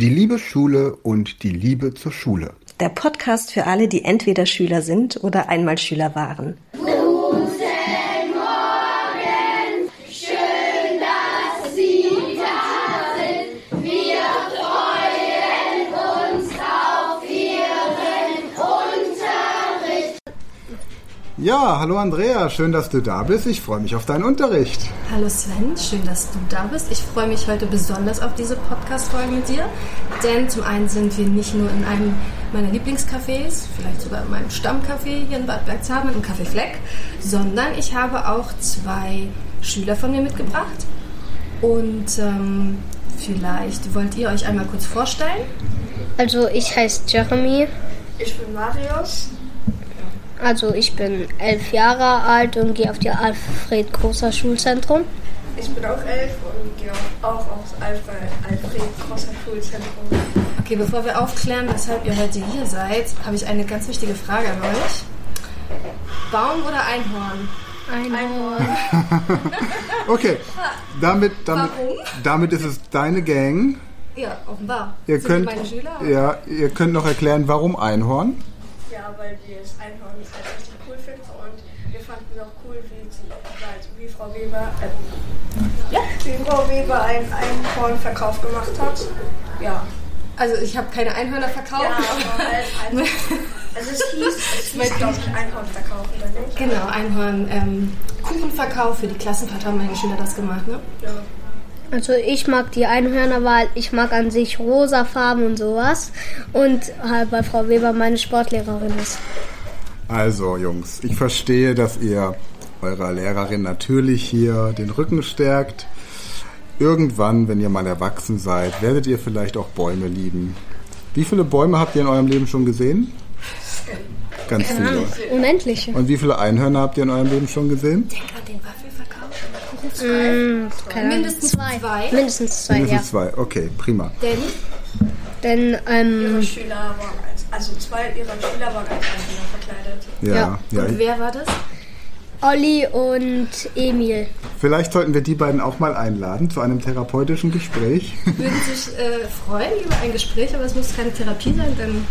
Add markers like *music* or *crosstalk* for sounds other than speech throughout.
Die liebe Schule und die Liebe zur Schule. Der Podcast für alle, die entweder Schüler sind oder einmal Schüler waren. Ja, hallo Andrea, schön, dass du da bist. Ich freue mich auf deinen Unterricht. Hallo Sven, schön, dass du da bist. Ich freue mich heute besonders auf diese Podcast-Folge mit dir, denn zum einen sind wir nicht nur in einem meiner Lieblingscafés, vielleicht sogar in meinem Stammcafé hier in Bad Bergzabern, im Café Fleck, sondern ich habe auch zwei Schüler von mir mitgebracht. Und ähm, vielleicht wollt ihr euch einmal kurz vorstellen. Also ich heiße Jeremy. Ich bin Marius. Also ich bin elf Jahre alt und gehe auf die Alfred Großer Schulzentrum. Ich bin auch elf und gehe auch aufs Alfred, Alfred Großer Schulzentrum. Okay, bevor wir aufklären, weshalb ihr heute hier seid, habe ich eine ganz wichtige Frage an euch. Baum oder Einhorn? Einhorn. *laughs* Okay, damit, damit, Warum? damit ist es deine Gang. Ja, offenbar. Ihr Sind könnt, meine Schüler? ja, ihr könnt noch erklären, warum Einhorn. Ja, weil wir das Einhorn halt richtig cool finden und wir fanden es auch cool, wie, sie, wie Frau Weber, äh, ja, wie Frau Weber einen Einhornverkauf gemacht hat. Ja. Also ich habe keine Einhörner verkauft. Ja, aber halt *laughs* also es hieß, es hieß glaube ich, Einhornverkauf, oder nicht? Genau, Einhorn ähm, Kuchenverkauf für die Klassenfahrt haben meine Schüler das gemacht, ne? Ja. Also ich mag die Einhörner, weil ich mag an sich rosa Farben und sowas. Und halt bei Frau Weber meine Sportlehrerin ist. Also Jungs, ich verstehe, dass ihr eurer Lehrerin natürlich hier den Rücken stärkt. Irgendwann, wenn ihr mal erwachsen seid, werdet ihr vielleicht auch Bäume lieben. Wie viele Bäume habt ihr in eurem Leben schon gesehen? Ganz viele. Unendliche. Und wie viele Einhörner habt ihr in eurem Leben schon gesehen? Denk an den Waffelverkauf. Ahnung. Mindestens zwei. Mindestens zwei, Mindestens ja. zwei. Okay, prima. Denn Denn ähm, Ihre Schüler waren als, also zwei ihrer Schüler waren als Einhörner verkleidet. Ja, Ja. ja. und wer war das? Olli und Emil. Vielleicht sollten wir die beiden auch mal einladen zu einem therapeutischen Gespräch. Würden sich äh, freuen über ein Gespräch, aber es muss keine Therapie sein, denn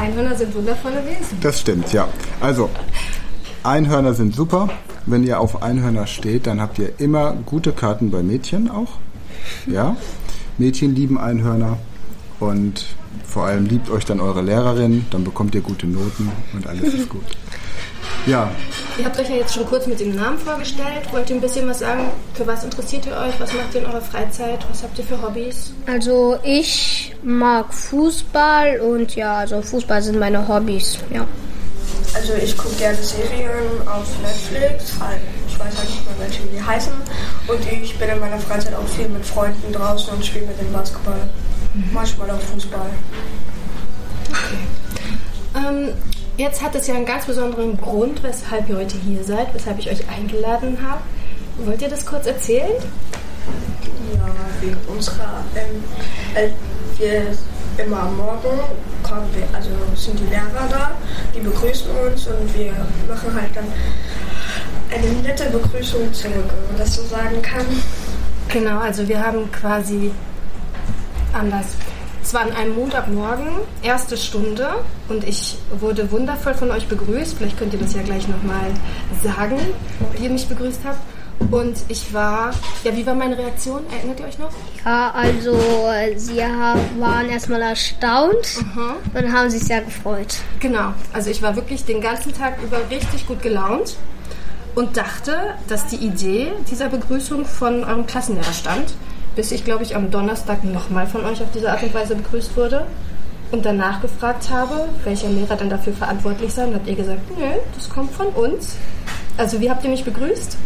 Einhörner sind wundervolle Wesen. Das stimmt, ja. Also, Einhörner sind super. Wenn ihr auf Einhörner steht, dann habt ihr immer gute Karten bei Mädchen auch. Ja. Mädchen lieben Einhörner und vor allem liebt euch dann eure Lehrerin, dann bekommt ihr gute Noten und alles ist gut. *laughs* Ja, Ihr habt euch ja jetzt schon kurz mit dem Namen vorgestellt. Wollt ihr ein bisschen was sagen? Für was interessiert ihr euch? Was macht ihr in eurer Freizeit? Was habt ihr für Hobbys? Also ich mag Fußball und ja, also Fußball sind meine Hobbys. Ja. Also ich gucke gerne Serien auf Netflix, halt, ich weiß halt nicht mehr welche die heißen. Und ich bin in meiner Freizeit auch viel mit Freunden draußen und spiele mit dem Basketball. Manchmal auch Fußball. Ähm, jetzt hat es ja einen ganz besonderen Grund, weshalb ihr heute hier seid, weshalb ich euch eingeladen habe. Wollt ihr das kurz erzählen? Ja, wegen unserer, ähm, äh, wir immer am Morgen kommen wir, also sind die Lehrer da, die begrüßen uns und wir machen halt dann eine nette Begrüßung zurück, wenn man das so sagen kann. Genau, also wir haben quasi anders. Es war an einem Montagmorgen, erste Stunde, und ich wurde wundervoll von euch begrüßt. Vielleicht könnt ihr das ja gleich nochmal sagen, wie ihr mich begrüßt habt. Und ich war, ja, wie war meine Reaktion? Erinnert ihr euch noch? Ja, also sie waren erstmal erstaunt und haben sich sehr gefreut. Genau, also ich war wirklich den ganzen Tag über richtig gut gelaunt und dachte, dass die Idee dieser Begrüßung von eurem Klassenlehrer stammt, bis ich, glaube ich, am Donnerstag nochmal von euch auf diese Art und Weise begrüßt wurde und danach gefragt habe, welcher Lehrer denn dafür verantwortlich sei. Und habt ihr gesagt, nö, das kommt von uns. Also wie habt ihr mich begrüßt?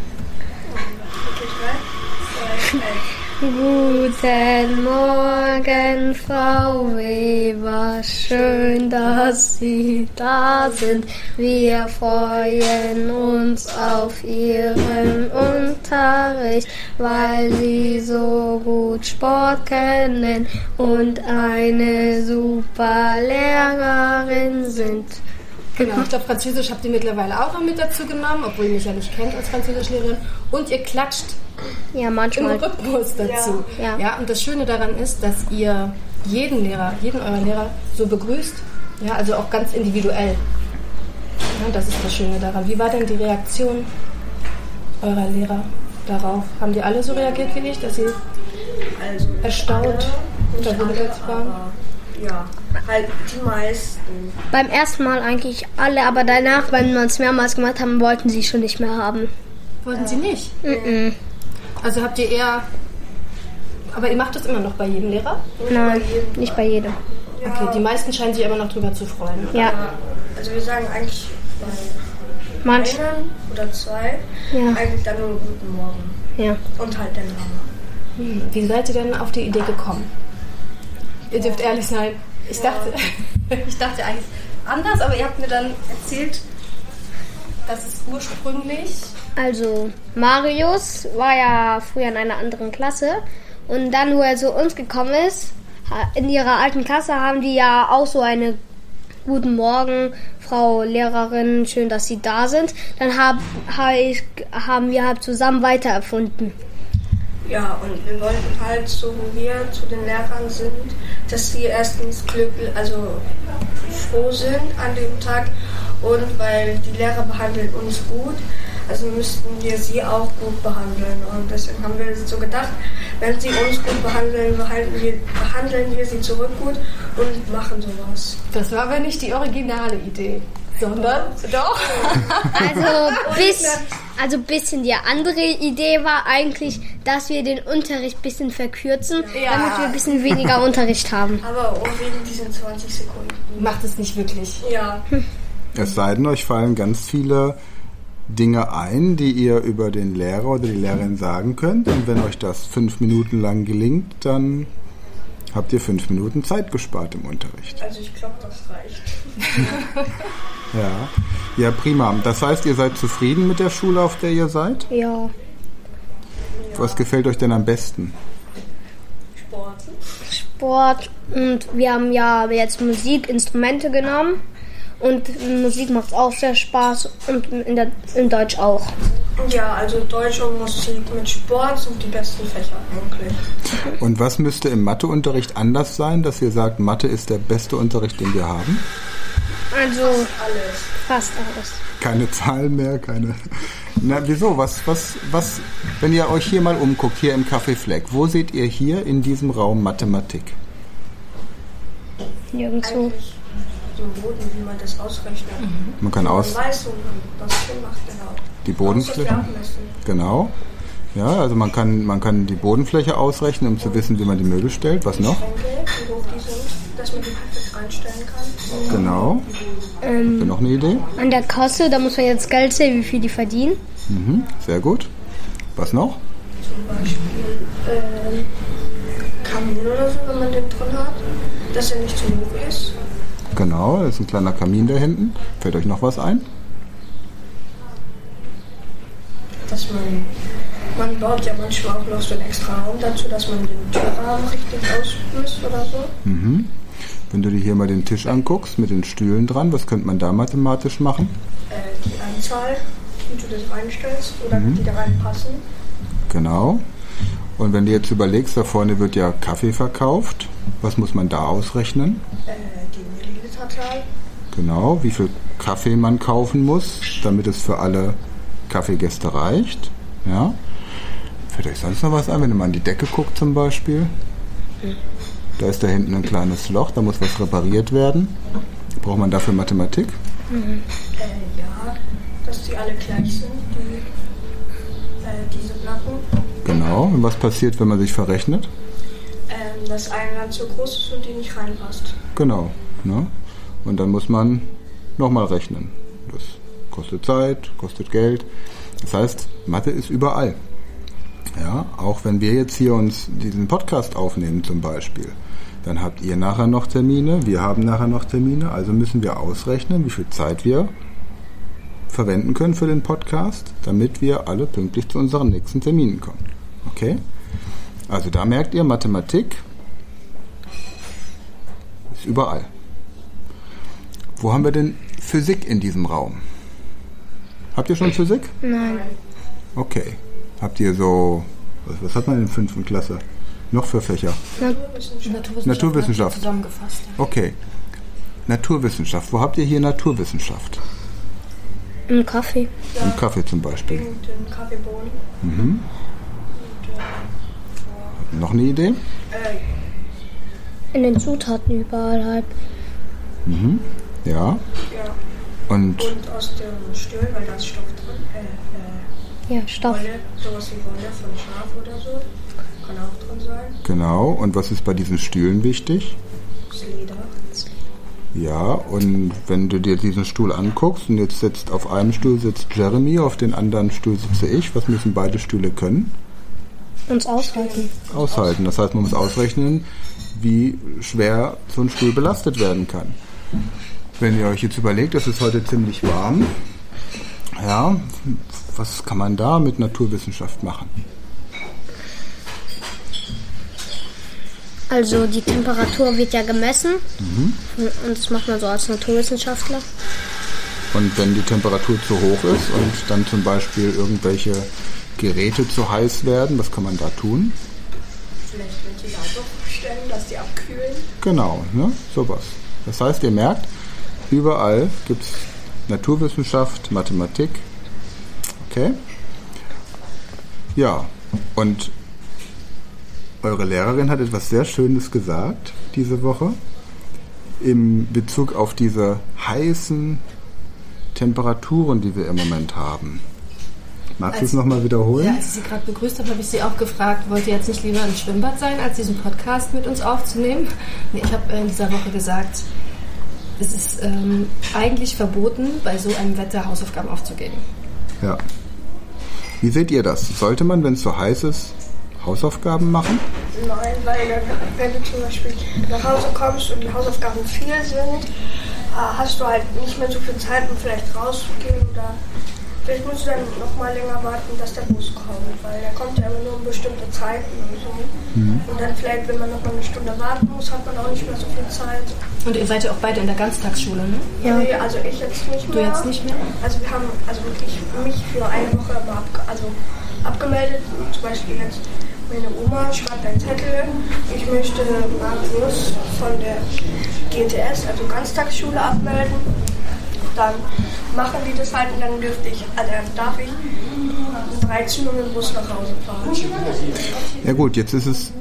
Guten Morgen, Frau Weber, schön, dass Sie da sind. Wir freuen uns auf Ihren Unterricht, weil Sie so gut Sport kennen und eine super Lehrerin sind. Genau, ich glaube, Französisch habt ihr mittlerweile auch noch mit dazu genommen, obwohl ihr mich ja nicht kennt als Französischlehrerin. Und ihr klatscht Ja, im manchmal. Rhythmus dazu. Ja. ja, und das Schöne daran ist, dass ihr jeden Lehrer, jeden eurer Lehrer so begrüßt. Ja, also auch ganz individuell. Ja, das ist das Schöne daran. Wie war denn die Reaktion eurer Lehrer darauf? Haben die alle so reagiert wie ich, dass sie Also Erstaunt verwundert alle, waren? Ja, halt die meisten. Beim ersten Mal eigentlich alle, aber danach, wenn wir es mehrmals gemacht haben, wollten sie schon nicht mehr haben. Wollten sie nicht? Mhm. Also habt ihr eher. Aber ihr macht das immer noch bei jedem Lehrer? Nein, nicht bei jedem. Okay, die meisten scheinen sich aber noch drüber zu freuen. Ja, Also wir sagen eigentlich bei manch. einem oder zwei Ja. eigentlich dann nur guten Morgen. Ja. Und halt den Namen. Wie seid ihr denn auf die Idee gekommen? Ihr dürft ehrlich sein. Ich dachte, *laughs* ich dachte eigentlich anders, aber ihr habt mir dann erzählt, dass es ursprünglich. Also, Marius war ja früher in einer anderen Klasse. Und dann, wo er zu uns gekommen ist, in ihrer alten Klasse haben die ja auch so eine Guten Morgen, Frau Lehrerin, schön, dass Sie da sind. Dann hab, hab ich, haben wir halt zusammen weiter erfunden. Ja, und wir wollten halt so, wo wir zu den Lehrern sind, dass sie erstens glücklich, also froh sind an dem Tag und weil die Lehrer behandeln uns gut, also müssten wir sie auch gut behandeln. Und deswegen haben wir so gedacht, wenn sie uns gut behandeln, behalten wir, behandeln wir sie zurück gut und machen sowas. Das war aber nicht die originale Idee, sondern doch. Also, *laughs* bis, also bisschen die andere Idee war eigentlich, dass wir den Unterricht bisschen verkürzen, Ja. damit wir ein bisschen weniger Unterricht haben. Aber auch wegen diesen 20 Sekunden. Macht es nicht wirklich. Ja, *laughs* Es sei denn, euch fallen ganz viele Dinge ein, die ihr über den Lehrer oder die Lehrerin sagen könnt. Und wenn euch das fünf Minuten lang gelingt, dann habt ihr fünf Minuten Zeit gespart im Unterricht. also ich glaube, das reicht. *laughs* Ja. Ja, prima. Das heißt, ihr seid zufrieden mit der Schule, auf der ihr seid? Ja. Was gefällt euch denn am besten? Sport. Sport und wir haben ja jetzt Musikinstrumente genommen und Musik macht auch sehr Spaß und in, der, in Deutsch auch. Ja, also Deutsch und Musik mit Sport sind die besten Fächer eigentlich. Und was müsste im Matheunterricht anders sein, dass ihr sagt, Mathe ist der beste Unterricht, den wir haben? Also Alles. fast alles. Keine Zahlen mehr, keine. Na, wieso? Was, was, was, wenn ihr euch hier mal umguckt, hier im Café Fleck, wo seht ihr hier in diesem Raum Mathematik? Nirgendwo. Eigentlich im Boden, wie man das ausrechnet. Man kann Man aus weiß, wo man was Sinn macht, genau. die Bodenfläche. Genau. Ja, also man kann, man kann die Bodenfläche ausrechnen, um zu wissen, wie man die Möbel stellt. Was noch? Schränke, wie hoch die sind, dass man die perfekt reinstellen kann. Genau. Ähm, Habt ihr noch eine Idee? an der Kasse, da muss man jetzt Geld sehen, wie viel die verdienen. Mhm, sehr gut. Was noch? Zum Beispiel ähm, Kamin oder so, wenn man den drin hat, dass er nicht zu hoch ist. Genau, da ist ein kleiner Kamin da hinten. Fällt euch noch was ein? Dass man, man baut ja manchmal auch noch so einen extra Raum dazu, dass man den Türrahmen richtig ausmisst oder so. Mhm. Wenn du dir hier mal den Tisch anguckst mit den Stühlen dran, was könnte man da mathematisch machen? Äh, die Anzahl, wie du das reinstellst oder wie die da reinpassen. Genau. Und wenn du jetzt überlegst, da vorne wird ja Kaffee verkauft. Was muss man da ausrechnen? Äh, Genau, wie viel Kaffee man kaufen muss, damit es für alle Kaffeegäste reicht. Ja. Fällt euch sonst noch was ein, wenn ihr mal an die Decke guckt zum Beispiel? Da ist da hinten ein kleines Loch, da muss was repariert werden. Braucht man dafür Mathematik? Äh, ja, dass die alle gleich sind, die, äh, diese Platten. Genau. Und was passiert, wenn man sich verrechnet? Ähm, dass ein Land zu groß ist und die nicht reinpasst. Genau. Ne? Und dann muss man nochmal rechnen. Das kostet Zeit, kostet Geld. Das heißt, Mathe ist überall. Ja, auch wenn wir jetzt hier uns diesen Podcast aufnehmen zum Beispiel, dann habt ihr nachher noch Termine, wir haben nachher noch Termine, also müssen wir ausrechnen, wie viel Zeit wir verwenden können für den Podcast, damit wir alle pünktlich zu unseren nächsten Terminen kommen. Okay? Also da merkt ihr, Mathematik ist überall. Wo haben wir denn Physik in diesem Raum? Habt ihr schon Physik? Nein. Okay. Habt ihr so Was, was hat man in der fünften Klasse? Noch für Fächer? Naturwissenschaft, Naturwissenschaft. zusammengefasst. Okay. Naturwissenschaft. Wo habt ihr hier Naturwissenschaft? Im Kaffee. Im Kaffee zum Beispiel. Den Kaffeebohnen. Mhm. Noch eine Idee? Äh, In den Zutaten überall halt. Ja. ja. Und Und aus dem Stuhl, weil da ist Stoff drin. Äh, äh, Ja, Stoff. Wolle, sowas wie Wolle von Schaf oder so. Kann auch drin sein. genau. Und was ist bei diesen Stühlen wichtig? Das Leder. Ja, und wenn du dir diesen Stuhl anguckst und jetzt sitzt auf einem Stuhl sitzt Jeremy, auf den anderen Stuhl sitze ich, was müssen beide Stühle können? Uns aushalten. Aushalten. Das heißt, man muss ausrechnen, wie schwer so ein Stuhl belastet werden kann. Wenn ihr euch jetzt überlegt, es ist heute ziemlich warm, ja, was kann man da mit Naturwissenschaft machen? Also die Temperatur wird ja gemessen. Und das macht man so als Naturwissenschaftler. Und wenn die Temperatur zu hoch ist und dann zum Beispiel irgendwelche Geräte zu heiß werden, was kann man da tun? Vielleicht Ventilator stellen, dass die abkühlen. Genau, ne? sowas. Das heißt, ihr merkt, überall gibt es Naturwissenschaft, Mathematik. Okay? Ja, und eure Lehrerin hat etwas sehr Schönes gesagt diese Woche im Bezug auf diese heißen Temperaturen, die wir im Moment haben. Magst du es nochmal wiederholen? Ja, als ich Sie gerade begrüßt habe, habe ich Sie auch gefragt, wollt ihr jetzt nicht lieber im Schwimmbad sein, als diesen Podcast mit uns aufzunehmen? Nee, ich habe in dieser Woche gesagt, es ist ähm, eigentlich verboten, bei so einem Wetter Hausaufgaben aufzugeben. Ja. Wie seht ihr das? Sollte man, wenn es so heiß ist, Hausaufgaben machen? Nein, weil dann, wenn du zum Beispiel nach Hause kommst und die Hausaufgaben viel sind, äh, hast du halt nicht mehr so viel Zeit, um vielleicht rauszugehen oder vielleicht musst du dann noch mal länger warten, dass der Bus kommt, weil der kommt ja immer nur um bestimmte Zeiten und so. Und dann vielleicht, wenn man noch mal eine Stunde warten muss, hat man auch nicht mehr so viel Zeit. Und ihr seid ja auch beide in der Ganztagsschule, ne? Ja. Nee, also ich jetzt nicht Du mehr. jetzt nicht mehr? Also wir haben also wirklich mich für eine Woche mal abge also abgemeldet. Zum Beispiel jetzt meine Oma schreibt einen Zettel. Ich möchte Marius von der GTS, also Ganztagsschule, abmelden. Dann machen die das halt und dann dürfte ich, also darf ich um 13 Uhr mit dem Bus nach Hause fahren. Ja gut, jetzt ist es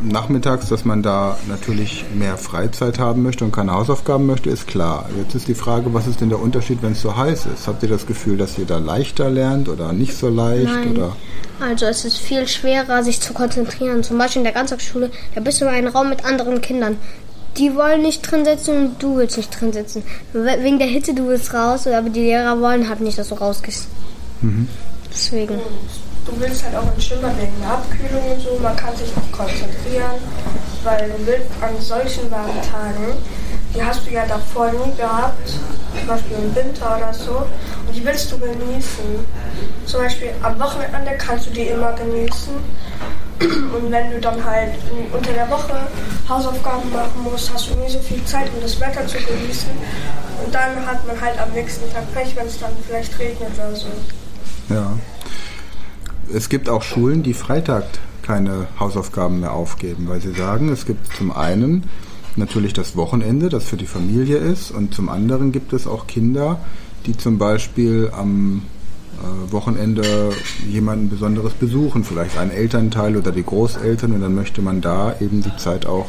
nachmittags, dass man da natürlich mehr Freizeit haben möchte und keine Hausaufgaben möchte, ist klar. Jetzt ist die Frage, was ist denn der Unterschied, wenn es so heiß ist? Habt ihr das Gefühl, dass ihr da leichter lernt oder nicht so leicht? Nein. Oder? Also es ist viel schwerer, sich zu konzentrieren. Zum Beispiel in der Ganztagsschule, da bist du in einem Raum mit anderen Kindern. Die wollen nicht drin sitzen und du willst nicht drin sitzen. We- Wegen der Hitze, du willst raus, aber die Lehrer wollen halt nicht, dass du rausgehst. Deswegen. Du willst halt auch ins Schwimmbad wegen der Abkühlung und so. Man kann sich auch konzentrieren, weil du willst an solchen warmen Tagen, die hast du ja davor nie gehabt, zum Beispiel im Winter oder so, und die willst du genießen. Zum Beispiel am Wochenende kannst du die immer genießen. Und wenn du dann halt unter der Woche Hausaufgaben machen musst, hast du nie so viel Zeit, um das Wetter zu genießen. Und dann hat man halt am nächsten Tag Pech, wenn es dann vielleicht regnet oder so. Ja. Es gibt auch Schulen, die Freitag keine Hausaufgaben mehr aufgeben, weil sie sagen, es gibt zum einen natürlich das Wochenende, das für die Familie ist, und zum anderen gibt es auch Kinder, die zum Beispiel am Wochenende jemanden Besonderes besuchen, vielleicht einen Elternteil oder die Großeltern, und dann möchte man da eben die Zeit auch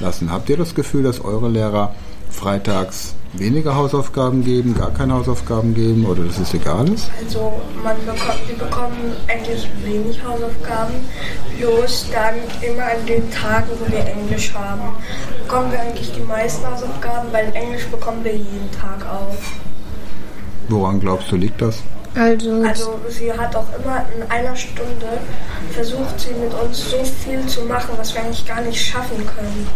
lassen. Habt ihr das Gefühl, dass eure Lehrer freitags weniger Hausaufgaben geben, gar keine Hausaufgaben geben oder dass es egal ist? Also man bekommt, wir bekommen eigentlich wenig Hausaufgaben, bloß dann immer an den Tagen, wo wir Englisch haben, bekommen wir eigentlich die meisten Hausaufgaben, weil Englisch bekommen wir jeden Tag auf. Woran glaubst du, liegt das? Also, Also sie hat auch immer in einer Stunde versucht sie mit uns so viel zu machen, was wir eigentlich gar nicht schaffen können.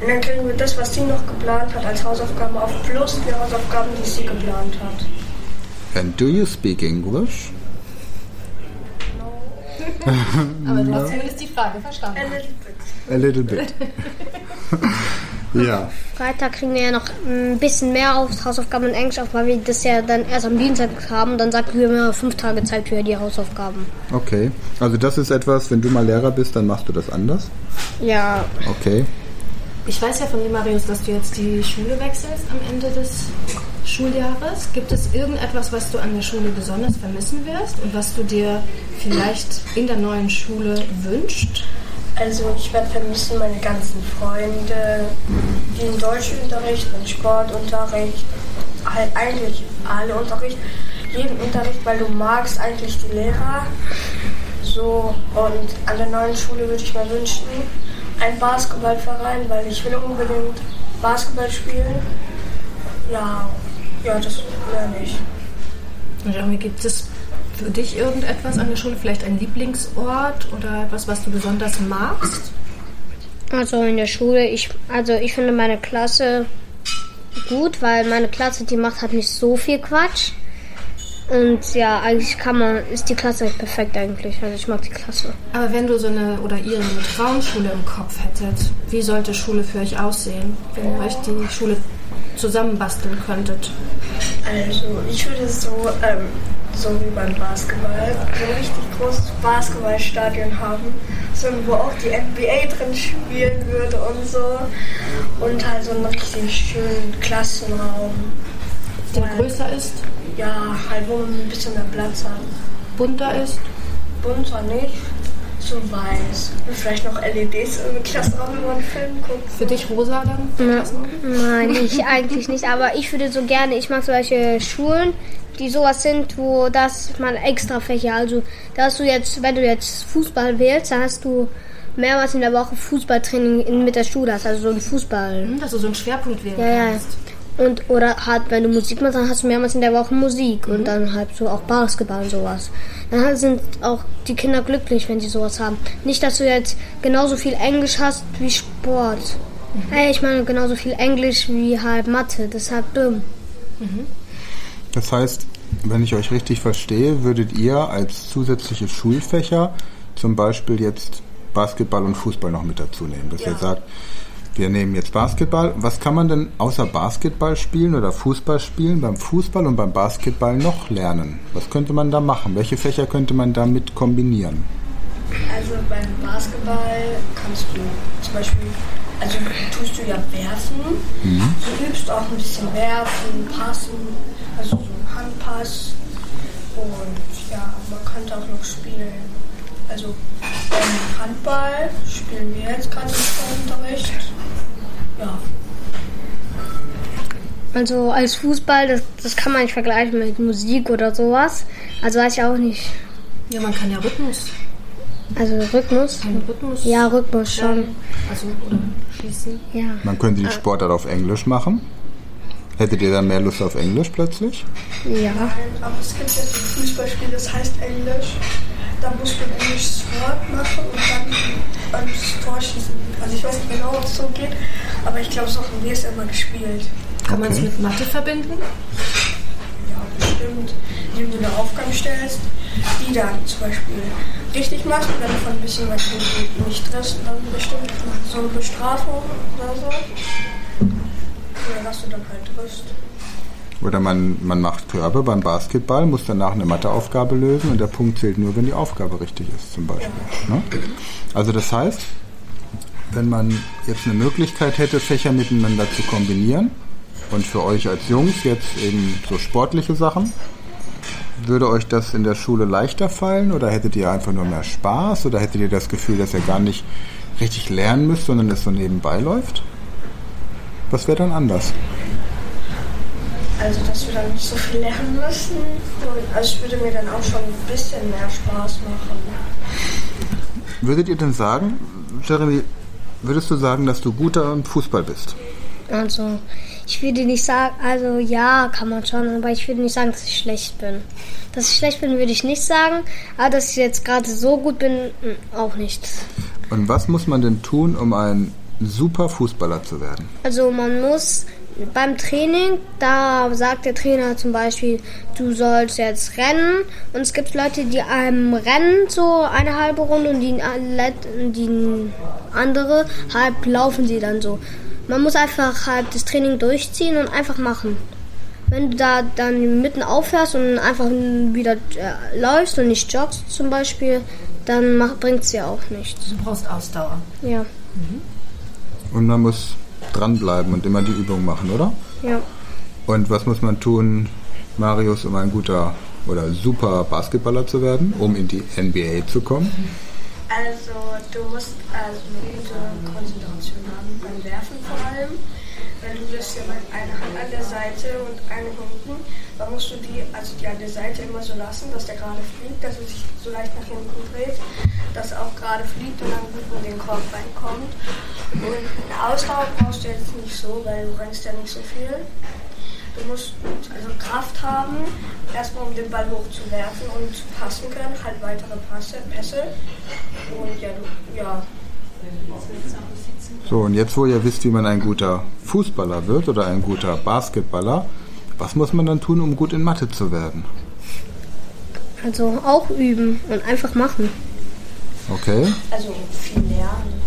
Und dann kriegen wir das, was sie noch geplant hat, als Hausaufgaben auf, plus die Hausaufgaben, die sie geplant hat. And do you speak English? *laughs* Aber du hast zumindest die Frage verstanden. A little bit. *laughs* Ja. Freitag kriegen wir ja noch ein bisschen mehr auf Hausaufgaben und Englisch auf, weil wir das ja dann erst am Dienstag haben. Dann sagten wir immer fünf Tage Zeit für die Hausaufgaben. Okay. Also das ist etwas, wenn du mal Lehrer bist, dann machst du das anders. Ja, Okay. Ich weiß ja von dir, Marius, dass du jetzt die Schule wechselst am Ende des Schuljahres. Gibt es irgendetwas, was du an der Schule besonders vermissen wirst und was du dir vielleicht in der neuen Schule wünschst? Also ich werde vermissen meine ganzen Freunde, den Deutschunterricht, den Sportunterricht, halt eigentlich alle Unterricht, jeden Unterricht, weil du magst eigentlich die Lehrer. So und an der neuen Schule würde ich mir wünschen, ein Basketballverein, weil ich will unbedingt Basketball spielen. Ja, ja, das lerne ich. Und irgendwie gibt es für dich irgendetwas an der Schule, vielleicht ein Lieblingsort oder etwas, was du besonders magst? also in der Schule, ich, also ich finde meine Klasse gut, weil meine Klasse, die macht halt nicht so viel Quatsch. Und ja, eigentlich kann man, ist die Klasse perfekt eigentlich. Also ich mag die Klasse. Aber wenn du so eine oder ihr so eine Traumschule im Kopf hättet, wie sollte Schule für euch aussehen, wenn ihr euch die Schule zusammenbasteln könntet? Also ich würde so, ähm, so wie beim Basketball, so ein richtig großes Basketballstadion haben, so wo auch die NBA drin spielen würde und so. Und halt so einen richtig schönen Klassenraum. Der Weil- größer ist, Ja, halt wo man ein bisschen mehr Platz hat. bunter ist? Bunter nicht, so weiß. Und vielleicht noch LEDs im Klassenraum, wenn man einen Film guckt. Für dich rosa dann? Nein, ich *laughs* eigentlich nicht. Aber ich würde so gerne, ich mag solche Schulen, die sowas sind, wo das man extra Fächer, also da hast du jetzt, wenn du jetzt Fußball wählst, dann hast du mehrmals in der Woche Fußballtraining in, mit der Schule, hast also so ein Fußball. Hm, Dass du so einen Schwerpunkt wählen Ja, ja. Und oder halt, wenn du Musik machst, dann hast du mehrmals in der Woche Musik und dann halt so auch Basketball und sowas. Dann halt sind auch die Kinder glücklich, wenn sie sowas haben. Nicht, dass du jetzt genauso viel Englisch hast wie Sport. Ey, ich meine genauso viel Englisch wie halt Mathe. Das ist halt dumm. Das heißt, wenn ich euch richtig verstehe, würdet ihr als zusätzliche Schulfächer zum Beispiel jetzt Basketball und Fußball noch mit dazu nehmen. Dass ihr sagt, wir nehmen jetzt Basketball. Was kann man denn außer Basketball spielen oder Fußball spielen beim Fußball und beim Basketball noch lernen? Was könnte man da machen? Welche Fächer könnte man damit kombinieren? Also beim Basketball kannst du zum Beispiel, also tust du ja werfen. Du übst auch ein bisschen werfen, passen, also so einen Handpass. Und ja, man könnte auch noch spielen. Also beim Handball spielen wir jetzt gerade im Sportunterricht. Ja, Also als Fußball, das, das kann man nicht vergleichen mit Musik oder sowas. Also weiß ich auch nicht. Ja, man kann ja Rhythmus. Also Rhythmus. Rhythmus. Ja, Rhythmus schon. lernen. Also, oder schließen. Ja. Man könnte die Sportart auf Englisch machen. Hättet ihr dann mehr Lust auf Englisch plötzlich? Ja. aber es gibt jetzt ein Fußballspiel, das heißt Englisch. Da musst du ein englisches Wort machen und dann ein Tor schießen. Also ich weiß nicht genau, ob es so geht, aber ich glaube, so haben wir es immer gespielt. Kann man es mit Mathe verbinden? Ja, bestimmt. Indem du eine Aufgabe stellst, die dann zum Beispiel richtig machst und dann von ein bisschen was nicht triffst, dann bestimmt so eine Bestrafung oder so. Oder was du dann halt triffst. Oder man, man macht Körbe beim Basketball, muss danach eine Matheaufgabe lösen und der Punkt zählt nur, wenn die Aufgabe richtig ist, zum Beispiel. Ne? Also das heißt, wenn man jetzt eine Möglichkeit hätte, Fächer miteinander zu kombinieren und für euch als Jungs jetzt eben so sportliche Sachen, würde euch das in der Schule leichter fallen oder hättet ihr einfach nur mehr Spaß oder hättet ihr das Gefühl, dass ihr gar nicht richtig lernen müsst, sondern es so nebenbei läuft? Was wäre dann anders? Also, dass wir dann nicht so viel lernen müssen. Und also, es würde mir dann auch schon ein bisschen mehr Spaß machen. Würdet ihr denn sagen, Jeremy, würdest du sagen, dass du guter im Fußball bist? Also, ich würde nicht sagen, also ja, kann man schon, aber ich würde nicht sagen, dass ich schlecht bin. Dass ich schlecht bin, würde ich nicht sagen, aber dass ich jetzt gerade so gut bin, mm, auch nicht. Und was muss man denn tun, um ein super Fußballer zu werden? Also man muss beim Training, da sagt der Trainer zum Beispiel, du sollst jetzt rennen und es gibt Leute, die einem rennen so eine halbe Runde und die, die andere halb laufen sie dann so. Man muss einfach halt das Training durchziehen und einfach machen. Wenn du da dann mitten aufhörst und einfach wieder äh, läufst und nicht joggst zum Beispiel, dann bringt es ja auch nichts. Du brauchst Ausdauer. Ja. Und man muss dranbleiben und immer die Übung machen, oder? Ja. Und was muss man tun, Marius, um ein guter oder super Basketballer zu werden, um in die NBA zu kommen? Also du musst also eine gute Konzentration haben beim Werfen vor allem. Weil du wirst ja mit einer Hand an der Seite und eine hinten, dann musst du die, also die an der Seite immer so lassen, dass der gerade fliegt, dass er sich so leicht nach hinten dreht, dass er auch gerade fliegt und dann gut in den Korb reinkommt. Und eine Ausdauer brauchst du jetzt nicht so, weil du rennst ja nicht so viel. Du musst also Kraft haben, erstmal um den Ball hochzuwerfen und zu passen können, halt weitere Pässe. Und ja, du, ja. So, und jetzt, wo ihr wisst, wie man ein guter Fußballer wird oder ein guter Basketballer, was muss man dann tun, um gut in Mathe zu werden? Also auch üben und einfach machen. Okay, Also viel lernen.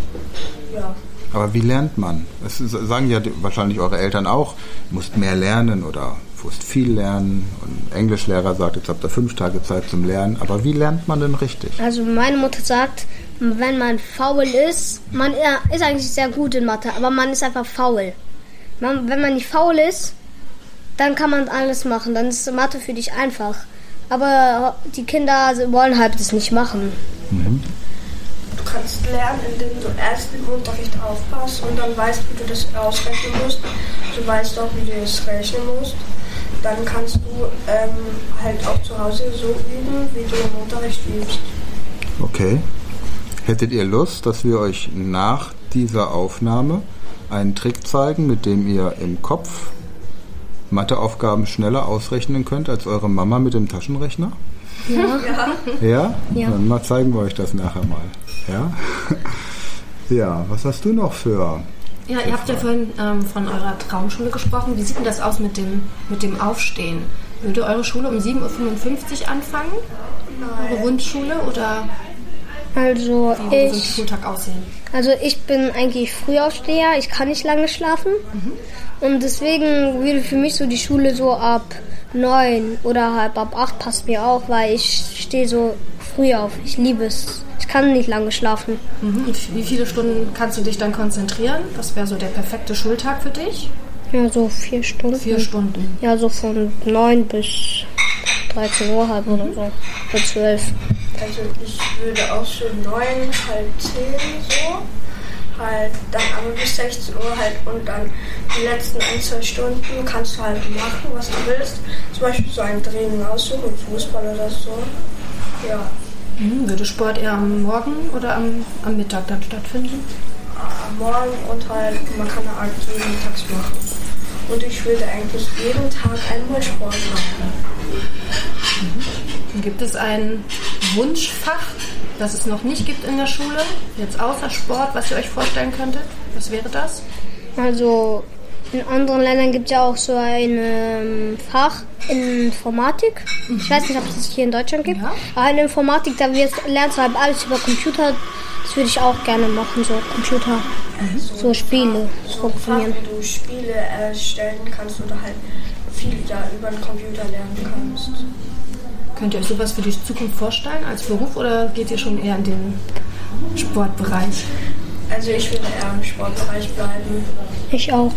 Ja. aber wie lernt man? Das sagen ja wahrscheinlich eure Eltern auch, ihr müsst mehr lernen oder ihr müsst viel lernen. Und ein Englischlehrer sagt, jetzt habt ihr fünf Tage Zeit zum Lernen. Aber wie lernt man denn richtig? Also meine Mutter sagt, wenn man faul ist, man ist eigentlich sehr gut in Mathe, aber man ist einfach faul. Man, wenn man nicht faul ist, dann kann man alles machen, dann ist Mathe für dich einfach. Aber die Kinder wollen halt das nicht machen. Du kannst lernen, indem du erst im Unterricht aufpasst und dann weißt, wie du das ausrechnen musst. Du weißt auch, wie du es rechnen musst. Dann kannst du ähm, halt auch zu Hause so üben, wie du im Unterricht übst. Okay. Hättet ihr Lust, dass wir euch nach dieser Aufnahme einen Trick zeigen, mit dem ihr im Kopf Matheaufgaben schneller ausrechnen könnt als eure Mama mit dem Taschenrechner? Ja. Ja? Ja. Dann mal zeigen wir euch das nachher mal. Ja? *laughs* Ja, was hast du noch für... Ja, ihr habt ja vorhin ähm, von eurer Traumschule gesprochen. Wie sieht denn das aus mit dem, mit dem Aufstehen? Würde eure Schule um 7.55 Uhr anfangen? Eure Wunschschule? Oder Also wie ich, Schultag aussehen? also ich bin eigentlich Frühaufsteher, ich kann nicht lange schlafen. Und deswegen würde für mich so die Schule so ab neun oder halb ab acht passt mir auch, weil ich stehe so früh auf. Ich liebe es. Ich kann nicht lange schlafen. Mhm. Wie viele Stunden kannst du dich dann konzentrieren? Was wäre so der perfekte Schultag für dich? Ja, so vier Stunden. Vier Stunden. Ja, so von neun bis 13 Uhr halb oder so. Oder zwölf. Also ich würde auch so neun, halb zehn so. Halt dann aber bis 16 Uhr halt und dann die letzten ein, zwei Stunden kannst du halt machen, was du willst. Zum Beispiel so ein Training aussuchen, Fußball oder so. Ja. Mhm. Würde Sport eher am Morgen oder am, am Mittag dann stattfinden? am Morgen und halt man kann halt jeden mittags machen. Und ich würde eigentlich jeden Tag einmal Sport machen. Und Gibt es ein Wunschfach, das es noch nicht gibt in der Schule? Jetzt außer Sport, was ihr euch vorstellen könntet? Was wäre das? Also in anderen Ländern gibt es ja auch so ein ähm, Fach in Informatik. Ich weiß nicht, ob es das hier in Deutschland gibt. Ja. Aber in Informatik, da wirst, lernst du halt alles über Computer. Das würde ich auch gerne machen, so Computer, so Spiele So programmieren. Fach, wo du Spiele erstellen kannst oder halt viel ja, über den Computer lernen kannst. Könnt ihr euch sowas für die Zukunft vorstellen als Beruf oder geht ihr schon eher in den Sportbereich? Also ich würde eher im Sportbereich bleiben. Ich auch.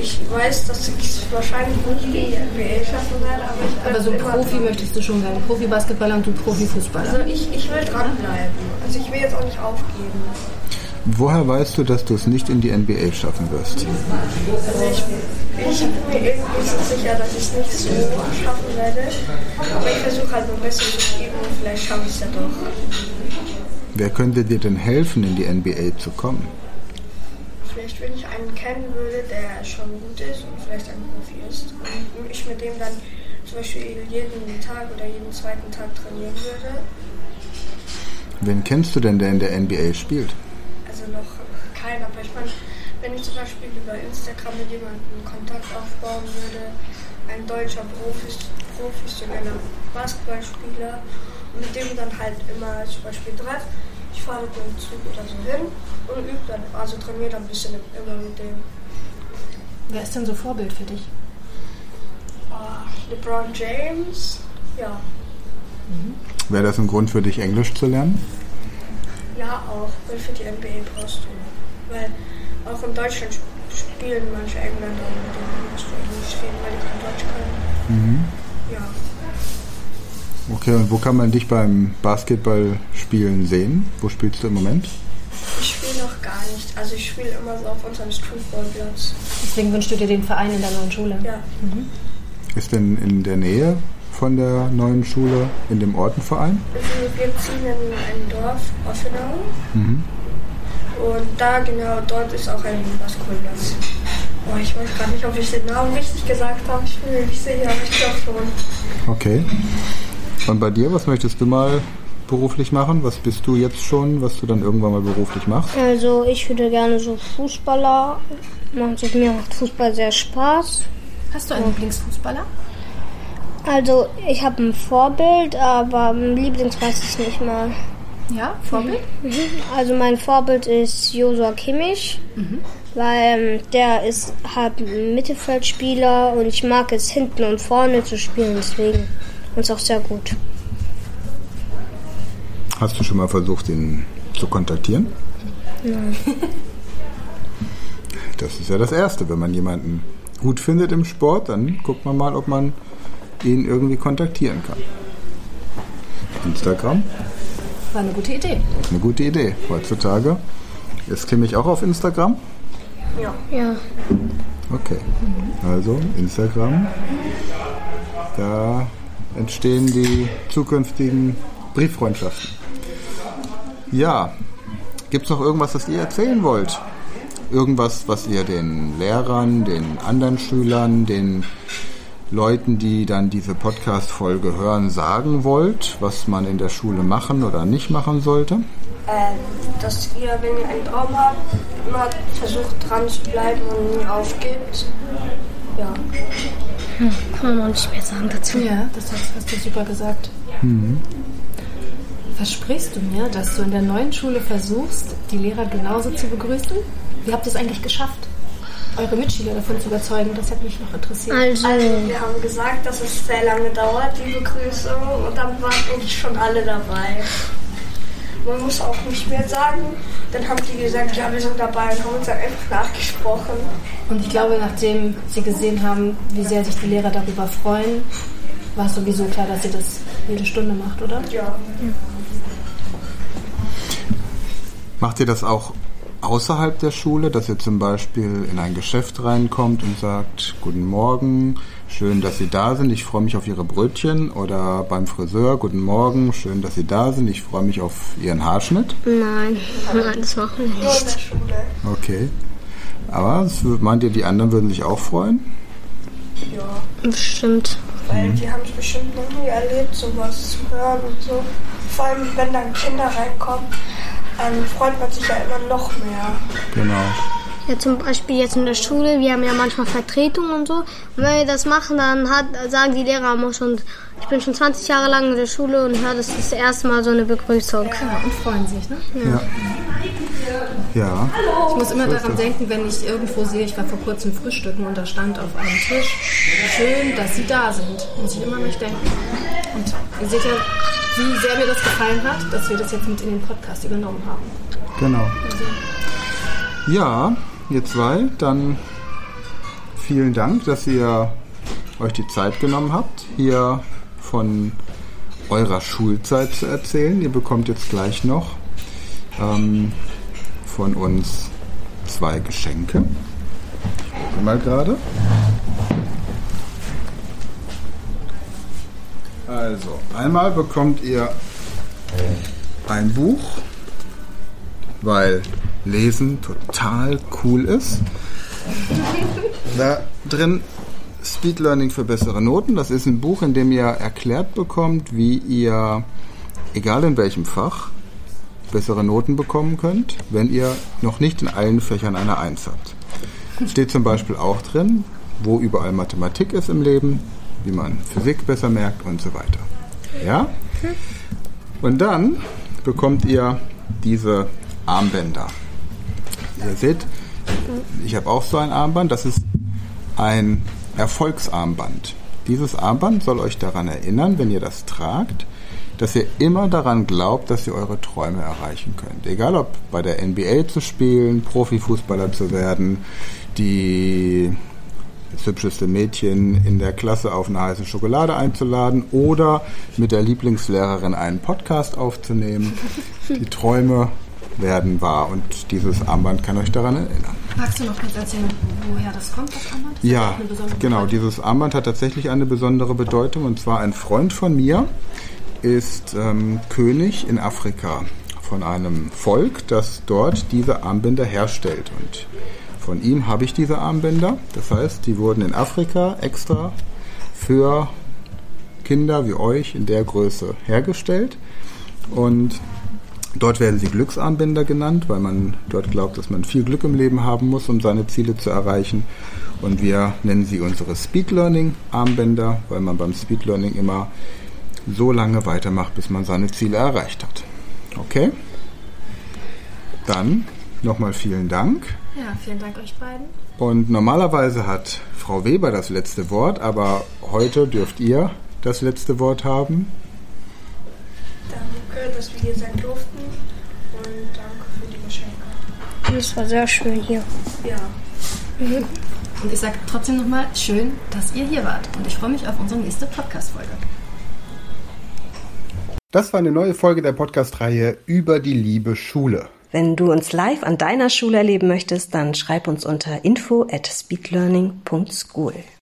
Ich weiß, dass ich es wahrscheinlich nicht die NBA schaffen werde, aber ich Aber so ein Profi dran. möchtest du schon werden. Profi-Basketballer und du Profifußballer. Also ich, ich will dranbleiben. Also ich will jetzt auch nicht aufgeben. Woher weißt du, dass du es nicht in die NBA schaffen wirst? Also ich, ich bin mir irgendwie so sicher, dass ich es nicht so schaffen werde. Aber ich versuche halt mein Bestes zu geben und vielleicht schaffe ich es ja doch. Wer könnte dir denn helfen, in die NBA zu kommen? Vielleicht, wenn ich einen kennen würde, der schon gut ist und vielleicht ein Profi ist und ich mit dem dann zum Beispiel jeden Tag oder jeden zweiten Tag trainieren würde. Wen kennst du denn, der in der NBA spielt? Noch keiner, aber ich meine, wenn ich zum Beispiel über Instagram mit jemandem Kontakt aufbauen würde, ein deutscher Profi, professioneller Basketballspieler und mit dem dann halt immer zum Beispiel treff ich fahre mit dem Zug oder so hin und übe dann, also trainiere dann ein bisschen immer mit dem. Wer ist denn so Vorbild für dich? Ah, LeBron James, ja, Wäre das ein Grund für dich, Englisch zu lernen? Ja auch, weil für die NBA brauchst du. Weil auch in Deutschland sp- spielen manche Engländer mit denen musst du Englisch reden, weil die kein Deutsch können. Ja, Okay, und wo kann man dich beim Basketballspielen sehen? Wo spielst du im Moment? ich spiele noch gar nicht, also ich spiele immer so auf unserem Streetballplatz. Deswegen wünschst du dir den Verein in der neuen Schule. Ja, Ist denn in der Nähe von der neuen Schule in dem Ortenverein? wir, ziehen in ein Dorf, Offenau. Und da genau dort ist auch ein Basketballplatz. Oh, ich weiß gar nicht, ob ich den Namen richtig gesagt habe. Ich bin mir nicht sicher, aber ich glaube schon. Okay. Und bei dir, was möchtest du mal beruflich machen? Was bist du jetzt schon, was du dann irgendwann mal beruflich machst? Also ich würde gerne so Fußballer machen. Mir macht Fußball sehr Spaß. Hast du einen Lieblingsfußballer? Also ich habe ein Vorbild, aber mein Lieblings weiß ich nicht mal. Ja, Vorbild? Mhm. *laughs* Also mein Vorbild ist Josua Kimmich, weil ähm, der ist halt ein Mittelfeldspieler und ich mag es hinten und vorne zu spielen, deswegen und ist auch sehr gut. Hast du schon mal versucht, ihn zu kontaktieren? Nein. Das ist ja das Erste. Wenn man jemanden gut findet im Sport, dann guckt man mal, ob man ihn irgendwie kontaktieren kann. Instagram? War eine gute Idee. Eine gute Idee. Heutzutage ist Kimmich auch auf Instagram? Ja. Ja. Okay. Also Instagram. Da entstehen die zukünftigen Brieffreundschaften. Ja. Gibt es noch irgendwas, das ihr erzählen wollt? Irgendwas, was ihr den Lehrern, den anderen Schülern, den Leuten, die dann diese Podcast-Folge hören, sagen wollt, was man in der Schule machen oder nicht machen sollte? Ähm, dass ihr, wenn ihr einen Traum habt, immer versucht dran zu bleiben und nie aufgebt. Ja. Kann man auch nicht mehr sagen dazu. Ja, das hast, hast du super gesagt. Versprichst du mir, dass du in der neuen Schule versuchst, die Lehrer genauso zu begrüßen? Wie habt ihr es eigentlich geschafft, eure Mitschüler davon zu überzeugen? Das hat mich noch interessiert. Also, Also wir haben gesagt, dass es sehr lange dauert, die Begrüßung, und dann waren eigentlich schon alle dabei. Man muss auch nicht mehr sagen. Dann haben die gesagt, ja, wir sind dabei und haben uns dann einfach nachgesprochen. Und ich glaube, nachdem sie gesehen haben, wie sehr sich die Lehrer darüber freuen, war es sowieso klar, dass ihr das jede Stunde macht, oder? Ja. Macht ihr das auch außerhalb der Schule, dass ihr zum Beispiel in ein Geschäft reinkommt und sagt, guten Morgen, schön, dass Sie da sind, ich freue mich auf Ihre Brötchen oder beim Friseur, guten Morgen, schön, dass Sie da sind, ich freue mich auf Ihren Haarschnitt. nein, *laughs* nein, das machen wir Nur in nicht. der Schule. Okay. Aber meint ihr, die anderen würden sich auch freuen? Ja. Bestimmt. Weil die haben es bestimmt noch nie erlebt, sowas zu hören und so. Vor allem, wenn dann Kinder reinkommen, ähm, freut man sich ja immer noch mehr. Genau. Ja, zum Beispiel jetzt in der Schule, wir haben ja manchmal Vertretungen und so. Und wenn wir das machen, dann hat, sagen die Lehrer immer schon, ich bin schon 20 Jahre lang in der Schule und höre das das erste Mal so eine Begrüßung. Ja, und freuen sich, ne? Ja. Ja. Ich muss immer daran denken, wenn ich irgendwo sehe, ich war vor kurzem frühstücken und da stand auf einem Tisch, schön, dass Sie da sind. Muss ich immer an mich denken. Und ihr seht ja, wie sehr mir das gefallen hat, dass wir das jetzt mit in den Podcast übernommen haben. Genau. Ja, ihr zwei, dann vielen Dank, dass ihr euch die Zeit genommen habt, hier von eurer Schulzeit zu erzählen. Ihr bekommt jetzt gleich noch ähm, von uns zwei Geschenke. Ich gucke mal gerade. Also, einmal bekommt ihr ein Buch weil Lesen total cool ist. Da drin Speed Learning für bessere Noten. Das ist ein Buch, in dem ihr erklärt bekommt, wie ihr, egal in welchem Fach, bessere Noten bekommen könnt, wenn ihr noch nicht in allen Fächern eine Eins habt. Steht zum Beispiel auch drin, wo überall Mathematik ist im Leben, wie man Physik besser merkt und so weiter. Ja? Und dann bekommt ihr diese Armbänder. Ihr seht, ich habe auch so ein Armband. Das ist ein Erfolgsarmband. Dieses Armband soll euch daran erinnern, wenn ihr das tragt, dass ihr immer daran glaubt, dass ihr eure Träume erreichen könnt. Egal ob bei der NBA zu spielen, Profifußballer zu werden, die das hübscheste Mädchen in der Klasse auf eine heiße Schokolade einzuladen oder mit der Lieblingslehrerin einen Podcast aufzunehmen. Die Träume werden wahr und dieses Armband kann euch daran erinnern. Magst du noch kurz erzählen, woher das kommt, das Armband? Das Ja, genau. Dieses Armband hat tatsächlich eine besondere Bedeutung. Und zwar ein Freund von mir ist ähm, König in Afrika von einem Volk, das dort diese Armbänder herstellt. Und von ihm habe ich diese Armbänder. Das heißt, die wurden in Afrika extra für Kinder wie euch in der Größe hergestellt. Und Dort werden sie Glücksarmbänder genannt, weil man dort glaubt, dass man viel Glück im Leben haben muss, um seine Ziele zu erreichen. Und wir nennen sie unsere Speed Learning Armbänder, weil man beim Speed Learning immer so lange weitermacht, bis man seine Ziele erreicht hat. Okay? Dann nochmal vielen Dank. Ja, vielen Dank euch beiden. Und normalerweise hat Frau Weber das letzte Wort, aber heute dürft ihr das letzte Wort haben. Danke, dass wir hier sein durften und danke für die Geschenke. Das war sehr schön hier. Ja. Und ich sage trotzdem nochmal, schön, dass ihr hier wart. Und ich freue mich auf unsere nächste Podcast-Folge. Das war eine neue Folge der Podcast-Reihe über die liebe Schule. Wenn du uns live an deiner Schule erleben möchtest, dann schreib uns unter info at speedlearning.school.